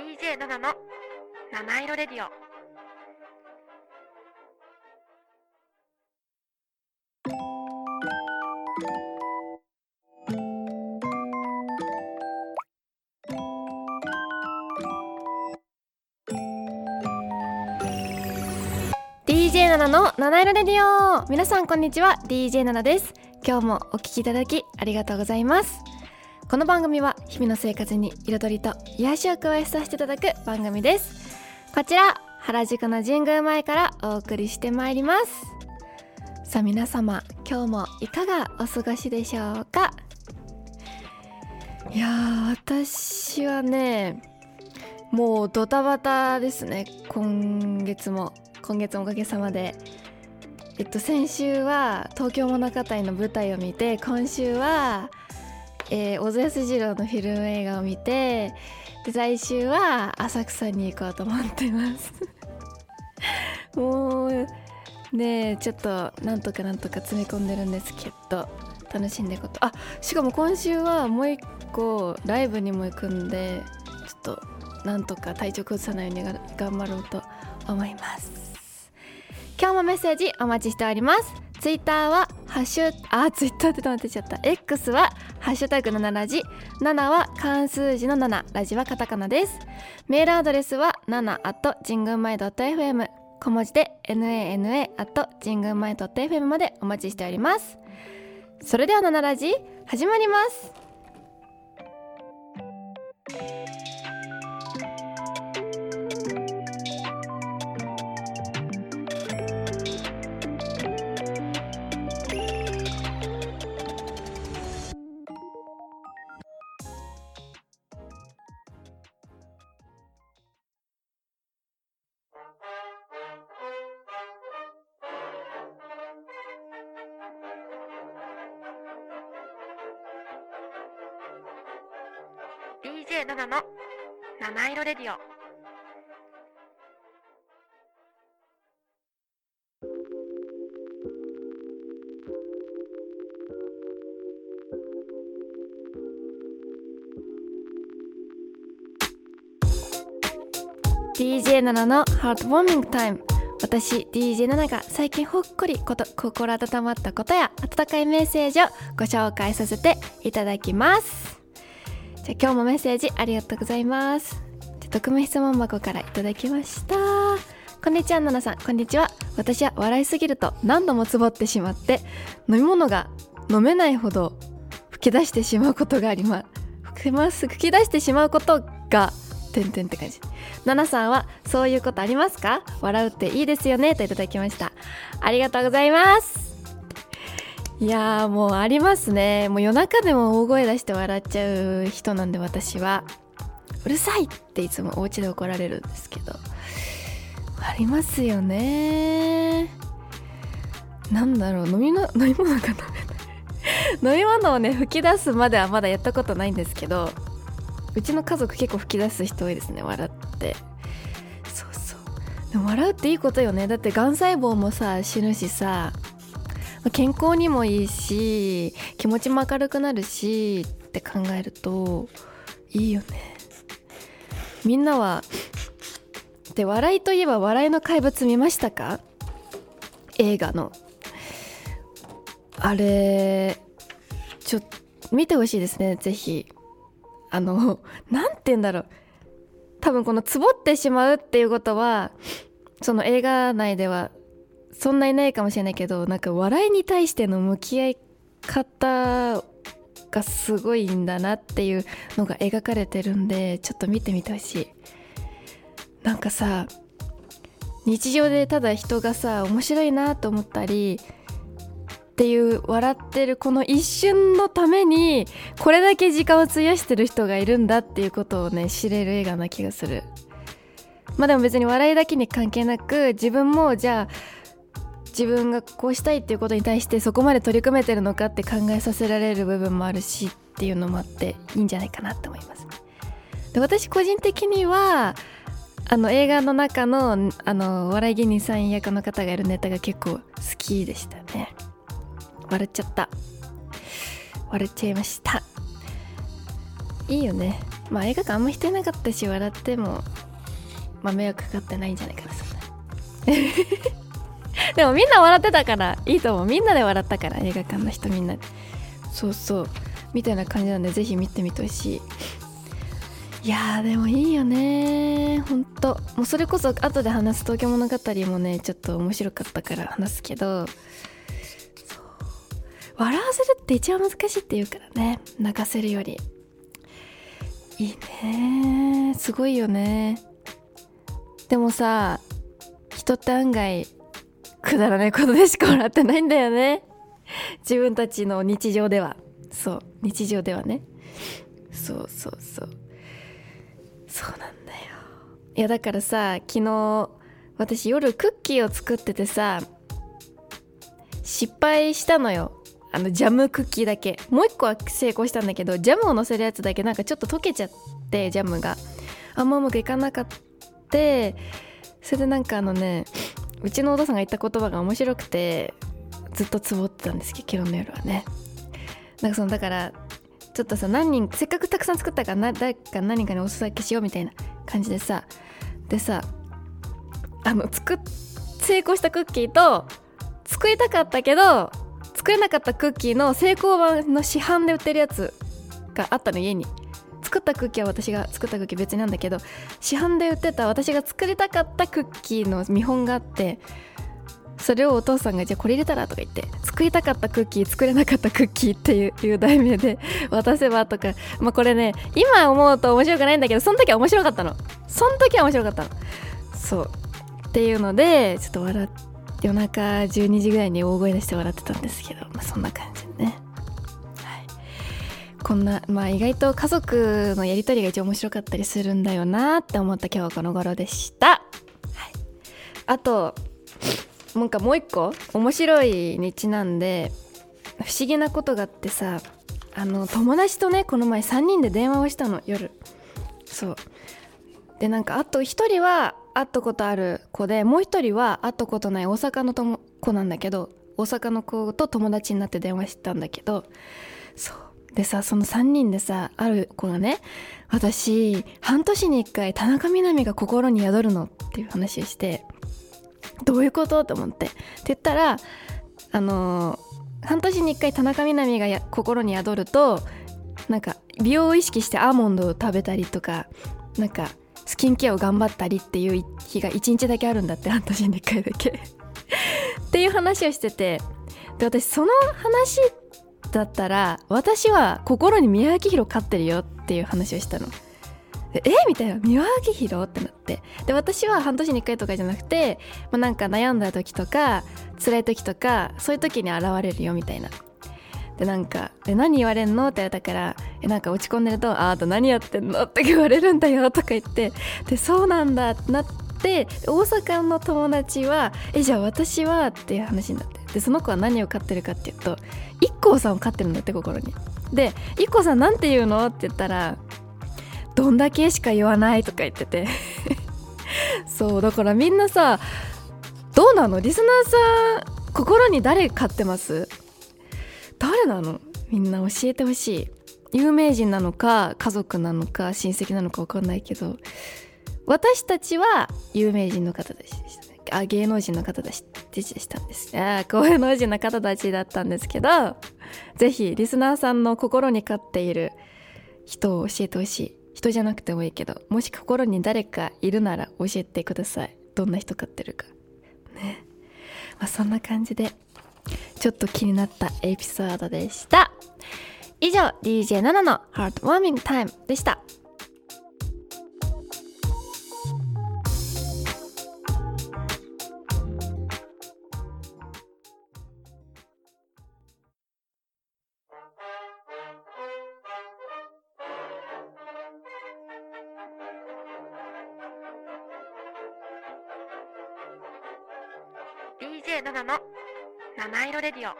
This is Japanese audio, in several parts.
DJ7 の七色レディオ。7の七色レディオ。皆さんこんにちは。DJ7 です。今日もお聞きいただきありがとうございます。この番組は日々の生活に彩りと癒しを加えさせていただく番組です。こちら原宿の神宮前からお送りしてまいります。さあ皆様今日もいかがお過ごしでしょうか？いや私はねもうドタバタですね。今月も今月もおかげさまで。えっと先週は東京モナカ隊の舞台を見て今週はえー、小津安二郎のフィルム映画を見てで来週は浅草に行こうと思ってます。もうねちょっとなんとかなんとか詰め込んでるんですけど楽しんでいこうと。あしかも今週はもう一個ライブにも行くんでちょっとなんとか体調崩さないように頑張ろうと思います。今日もメッセージお待ちしております。ツイッターはハッシュあツイッターって止まってちゃった。X はハッシュタグ7ラジ7は漢数字の7ラジはカタカナです。メールアドレスは7 at 神宮前 .fm 小文字で nana at 神宮前 .fm までお待ちしております。それでは7ラジ始まります。DJ7 の七色レディオ。7のハートウォーミングタイム。私 DJ7 が最近ほっこりこと心温まったことや温かいメッセージをご紹介させていただきます。じゃ今日もメッセージありがとうございます。じゃ匿名質問箱からいただきました。こんにちはナナさん。こんにちは。私は笑いすぎると何度もつぼってしまって飲み物が飲めないほど吹き出してしまうことがあります吹き出してしまうことがてんてんって感じ。ナナさんはそういうことありますか？笑うっていいですよね？といただきました。ありがとうございます。いやもうありますね。もう夜中でも大声出して笑っちゃう人なんで私は。うるさいっていつもお家で怒られるんですけど。ありますよね。なんだろう飲みの 飲み物が飲めな。い飲み物をね吹き出すまではまだやったことないんですけどうちの家族結構吹き出す人多いですね笑って。そうそう。でも笑うっていいことよね。だってがん細胞もさ死ぬしさ健康にもいいし気持ちも明るくなるしって考えるといいよね。みんなはで笑いといえば笑いの怪物見ましたか？映画の。あれちょっと見てほしいですねぜひ。あの 何て言うんだろう。多分このツボってしまうっていうことはその映画内ではそんないないかもしれないけどなんか笑いに対しての向き合い方がすごいんだなっていうのが描かれてるんでちょっと見てみてほしい。なんかさ日常でただ人がさ面白いなと思ったりっていう笑ってるこの一瞬のためにこれだけ時間を費やしてる人がいるんだっていうことをね知れる映画な気がする。まあでも別に笑いだけに関係なく自分もじゃあ自分がこうしたいっていうことに対してそこまで取り組めてるのかって考えさせられる部分もあるしっていうのもあっていいんじゃないかなって思います。で私個人的にはあの映画の中のあの笑い芸人さん役の方がいるネタが結構好きでしたね。笑っちゃった。笑っちゃいました。いいよねまあ映画館あんま人いなかったし笑ってもまあ迷惑かかってないんじゃないかなそんな でもみんな笑ってたからいいと思う。みんなで笑ったから映画館の人みんな。でそうそう。みたいな感じなんでぜひ見てみてほしい。いやでもいいよね。ほんと。もうそれこそ後で話す東京物語もねちょっと面白かったから話すけど。笑わせるって一番難しいって言うからね。泣かせるより。いいねすごいよねでもさ人って案外くだらないことでしか笑ってないんだよね。自分たちの日常では。そう。日常ではね。そうそうそう。そうなんだよ。いやだからさ昨日私夜クッキーを作っててさ失敗したのよ。あのジャムクッキーだけ。もう一個は成功したんだけどジャムをのせるやつだけなんかちょっと溶けちゃってジャムが。あんまうまくいかなかった。それでなんかあのねうちのお父さんが言った言葉が面白くてずっとつぼってたんですけど昨日の夜はね。なんかそのだからちょっとさ何人せっかくたくさん作ったから誰か何人かにお裾分けしようみたいな感じでさでさあの作成功したクッキーと作りたかったけど作れなかったクッキーの成功版の市販で売ってるやつがあったの家に。作ったクッキーは私が作ったクッキー別なんだけど市販で売ってた私が作りたかったクッキーの見本があってそれをお父さんがじゃあこれ入れたらとか言って作りたかったクッキー作れなかったクッキーっていう題名で渡せばとか。まあこれね今思うと面白くないんだけどその時は面白かったの。その時は面白かったの。そう。っていうのでちょっと笑って夜中12時ぐらいに大声出して笑ってたんですけど、まあ、そんな感じでね、こんなまあ意外と家族のやり取りが一番面白かったりするんだよなって思った今日はこの頃でした、はい、あとなんかもう一個面白いにちなんで不思議なことがあってさあの友達とねこの前3人で電話をしたの夜。そう。でなんかあと1人は会ったことある子でもう一人は会ったことない大阪の子なんだけど大阪の子と友達になって電話してたんだけどそうでさその3人でさある子がね私半年に1回田中みな実が心に宿るのっていう話をしてどういうことと思って。って言ったらあのー、半年に1回田中みな実が心に宿るとなんか美容を意識してアーモンドを食べたりとかなんかスキンケアを頑張ったりっていう日が1日だけあるんだって半年に1回だけ。っていう話をしてて。で私その話だったら私は心に宮脇宏飼ってるよっていう話をしたの。え？みたいな宮脇宏ってなってで私は半年に1回とかじゃなくて、まあ、なんか悩んだ時とか辛い時とかそういう時に現れるよみたいなでなんか「で何言われんの?」って言われたから「えなんか落ち込んでると「ああと何やってんの?」って言われるんだよとか言ってでそうなんだってなって大阪の友達は「えじゃあ私は?」っていう話になって。でその子は何を飼ってるかっていうと IKKO さんを飼ってるんだって心に。で IKKO さんなんて言うのって言ったら「どんだけしか言わない」とか言ってて。そうだからみんなさどうなの？リスナーさん心に誰飼ってます？誰なの？みんな教えてほしい。有名人なのか家族なのか親戚なのか分かんないけど。私たちは有名人の方でした。あ芸能人の方たちでしたんです。あ芸能人の方たちだったんですけどぜひリスナーさんの心に飼っている人を教えてほしい。人じゃなくてもいいけどもし心に誰かいるなら教えてください。どんな人飼ってるか。ね。まあそんな感じでちょっと気になったエピソードでした。以上 DJ7 のハートウォーミングタイムでした。7の。七色レディオ。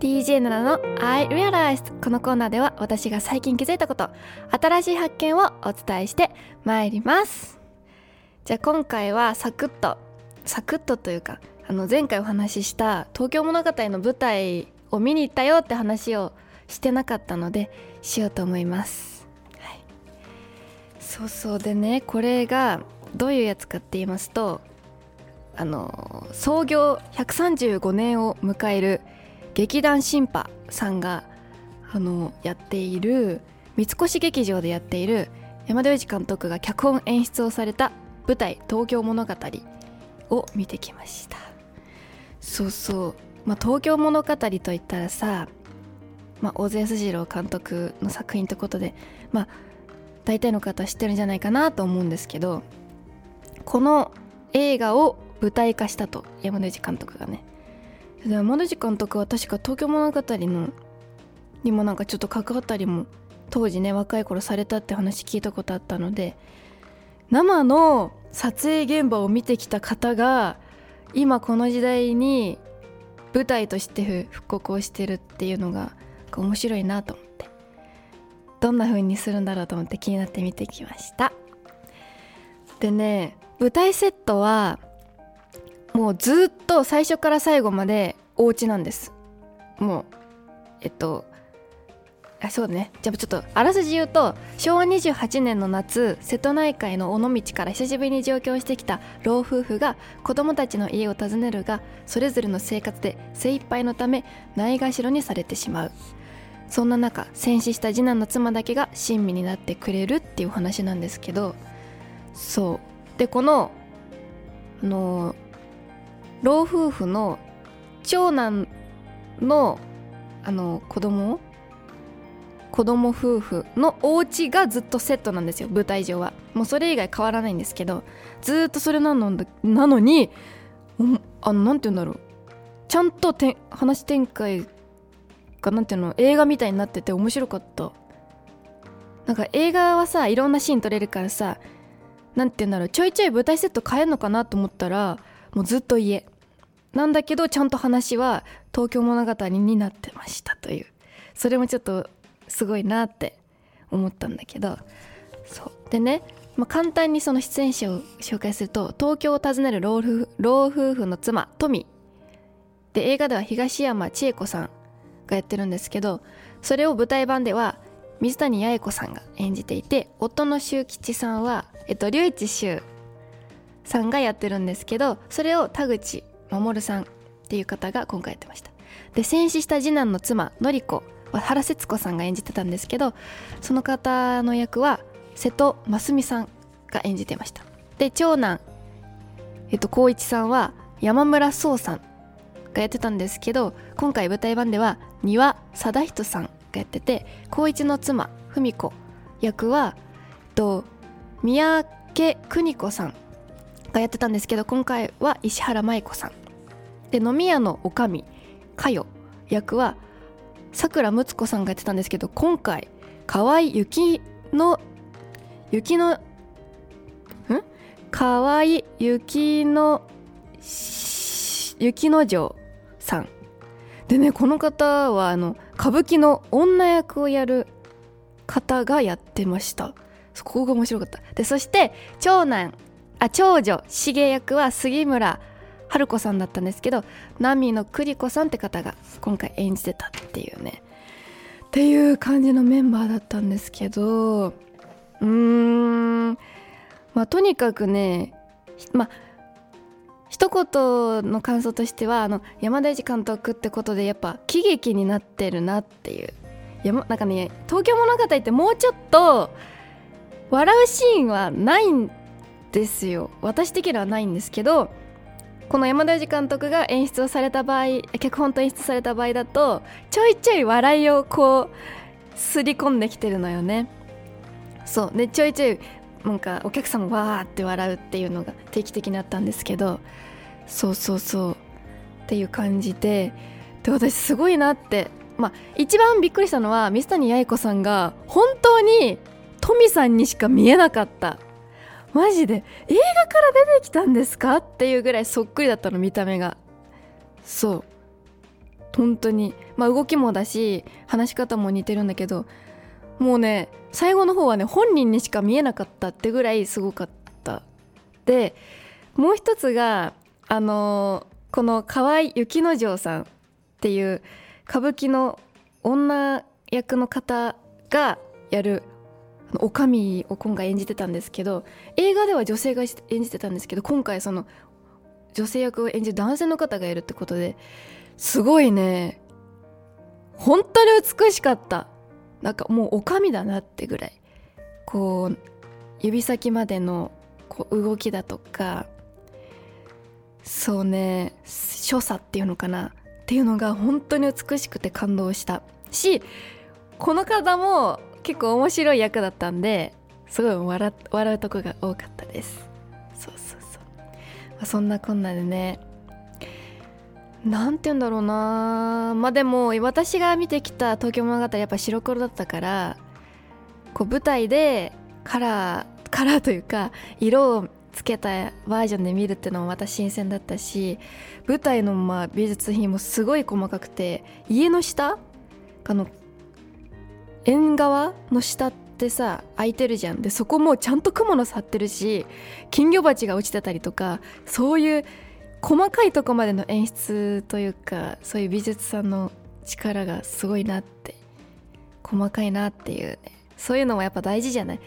DJ 7の。I Realized このコーナーでは私が最近気づいたこと新しい発見をお伝えしてまいります。じゃあ今回はサクッとサクッとというかあの前回お話しした東京物語の舞台を見に行ったよって話をしてなかったのでしようと思います、はい、そうそうでねこれがどういうやつかって言いますとあの創業135年を迎える劇団新派さんがあのやっている三越劇場でやっている山田洋次監督が脚本演出をされた舞台「東京物語」を見てきました。そうそう、まあ、東京物語といったらさ、まあ、小津安二郎監督の作品ってことでまあ大体の方知ってるんじゃないかなと思うんですけどこの映画を舞台化したと山田洋次監督がね。山田監督は確か東京物語のにもなんかちょっと関わったりも当時ね若い頃されたって話聞いたことあったので生の撮影現場を見てきた方が今この時代に舞台として復刻をしてるっていうのが面白いなと思ってどんな風にするんだろうと思って気になって見てきました。でね舞台セットはもうずっと最初から最後までお家なんです。もうえっとあそうね。じゃあちょっとあらすじ言うと昭和28年の夏瀬戸内海の尾道から久しぶりに上京してきた老夫婦が子供たちの家を訪ねるがそれぞれの生活で精一杯のためないがしろにされてしまう。そんな中戦死した次男の妻だけが親身になってくれるっていう話なんですけどそう。でこのあの老夫婦の長男のあの子供子供夫婦のお家がずっとセットなんですよ舞台上は。もうそれ以外変わらないんですけどずっとそれなのなのにあのなんて言うんだろう。ちゃんとて話展開がなんていうの映画みたいになってて面白かった。なんか映画はさいろんなシーン撮れるからさなんて言うんだろう。ちょいちょい舞台セット変えるのかなと思ったらもうずっと家。なんだけどちゃんと話は東京物語になってましたという。それもちょっとすごいなって思ったんだけどそう。でね、まあ、簡単にその出演者を紹介すると東京を訪ねる老老夫婦の妻富で映画では東山千恵子さんがやってるんですけどそれを舞台版では水谷八重子さんが演じていて夫の修吉さんは、えっと、龍一修さんがやってるんですけどそれを田口守さんっていう方が今回やってました。で戦死した次男の妻典子。原節子さんが演じてたんですけどその方の役は瀬戸真澄さんが演じてました。で長男えっと光一さんは山村壮さんがやってたんですけど今回舞台版では丹羽貞人さんがやってて光一の妻文子役は、えっと、三宅邦子さんがやってたんですけど今回は石原舞子さん。で飲み屋のおかみかよ役はさくらむつこさんがやってたんですけど今回河合雪の雪のん？河合雪の雪の城さん。でねこの方はあの歌舞伎の女役をやる方がやってました。そこが面白かった。でそして長男あ長女重役は杉村春子さんだったんですけどナミの栗子さんって方が今回演じてた。っていうね。っていう感じのメンバーだったんですけどうーん。まあとにかくねまあ一言の感想としてはあの山田栄監督ってことでやっぱ喜劇になってるなっていう。やなんかね東京物語ってもうちょっと笑うシーンはないんですよ。私的にはないんですけどこの山田裕監督が演出をされた場合脚本と演出された場合だとちょいちょい笑いをこうすり込んできてるのよね。そう。でちょいちょいなんかお客さんもわーって笑うっていうのが定期的にあったんですけどそうそうそう。っていう感じでで私すごいなって。まあ一番びっくりしたのは水谷八重子さんが本当にトミさんにしか見えなかった。マジで映画から出てきたんですか？っていうぐらいそっくりだったの見た目が。そう。本当に。まあ動きもだし話し方も似てるんだけどもうね最後の方はね本人にしか見えなかったってぐらいすごかった。でもう一つがあのこの河合雪之丞さんっていう歌舞伎の女役の方がやるおかみを今回演じてたんですけど映画では女性が演じてたんですけど今回その女性役を演じる男性の方がいるってことですごいね本当に美しかった。なんかもうおかみだなってぐらい。こう指先までのこう動きだとかそうね所作っていうのかなっていうのが本当に美しくて感動した。しこの方も結構面白い役だったんですごい笑笑うとこが多かったです。そうそうそう、まあ、そんなこんなでね。何て言うんだろうな。まあでも私が見てきた東京物語やっぱ白黒だったからこう舞台でカラーカラーというか色をつけたバージョンで見るっていうのもまた新鮮だったし舞台のまあ美術品もすごい細かくて家の下あの縁側の下ってさ空いてるじゃん。でそこもちゃんと蜘蛛の巣張ってるし金魚鉢が落ちてたりとかそういう細かいとこまでの演出というかそういう美術さんの力がすごいなって。細かいなっていうね。そういうのもやっぱ大事じゃない？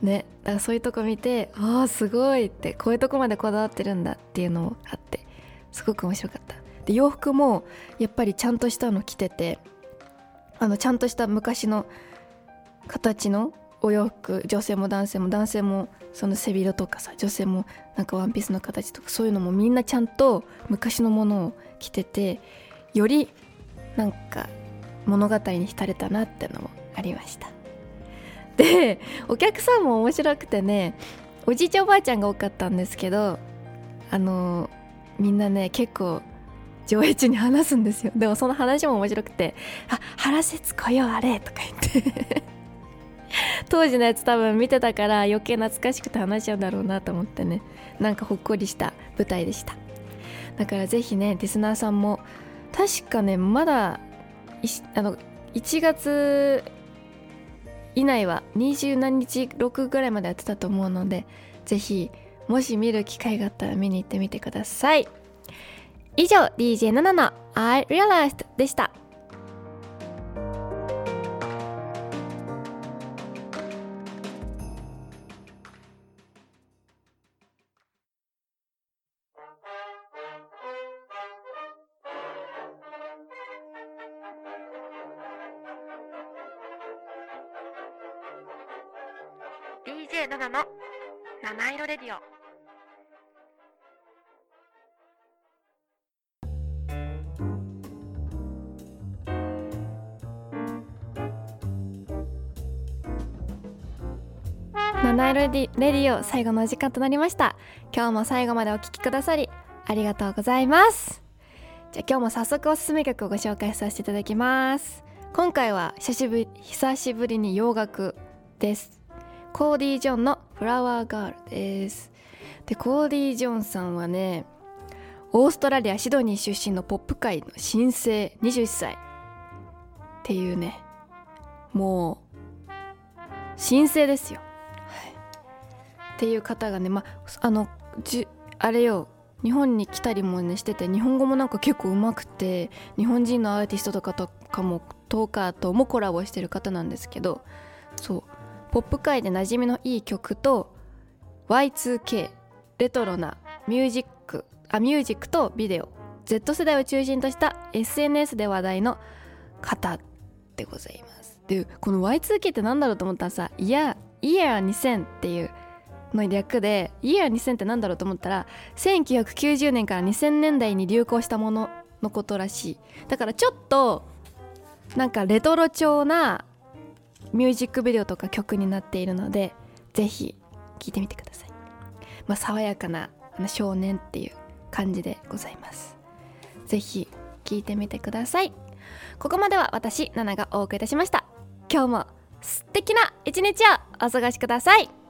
ね。だからそういうとこ見てああすごいってこういうとこまでこだわってるんだっていうのもあってすごく面白かった。で洋服もやっぱりちゃんとしたの着ててあのちゃんとした昔の形のお洋服女性も男性も男性もその背広とかさ女性もなんかワンピースの形とかそういうのもみんなちゃんと昔のものを着ててよりなんか物語に浸れたなってのもありました。でお客さんも面白くてねおじいちゃんおばあちゃんが多かったんですけどあのみんなね結構上映中に話すんですよ。でもその話も面白くて「あ原節子よあれ」とか言って。当時のやつ多分見てたから余計懐かしくて話しちゃうんだろうなと思ってね。なんかほっこりした舞台でした。だからぜひねリスナーさんも確かねまだあの1月以内は20何日6ぐらいまでやってたと思うのでぜひもし見る機会があったら見に行ってみてください。以上 DJ7 の I Realized でした七色レディオ最後のお時間となりました。今日も最後までお聴きくださりありがとうございます。じゃあ今日も早速おすすめ曲をご紹介させていただきます。今回は久しぶり久しぶりに洋楽です。コーディ・ジョンのフラワーガールです。でコーディ・ジョンさんはねオーストラリアシドニー出身のポップ界の新星21歳。っていうねもう新星ですよ、っていう方がねまあのじあれよ日本に来たりもねしてて日本語もなんか結構うまくて日本人のアーティストとかとかもトーカーともコラボしてる方なんですけどそうポップ界で馴染みのいい曲と Y2K レトロなミュージックあミュージックとビデオ Z 世代を中心とした SNS で話題の方でございます。でこの Y2K って何だろうと思ったらさいやイヤー2000っていうの略でイヤー2000って何だろうと思ったら1990年から2000年代に流行したもののことらしい。だからちょっとなんかレトロ調なミュージックビデオとか曲になっているのでぜひ聴いてみてください、まあ、爽やかな少年っていう感じでございます。ぜひ聴いてみてください。ここまでは私ナナがお送りいたしました。今日も素敵な一日をお過ごしください。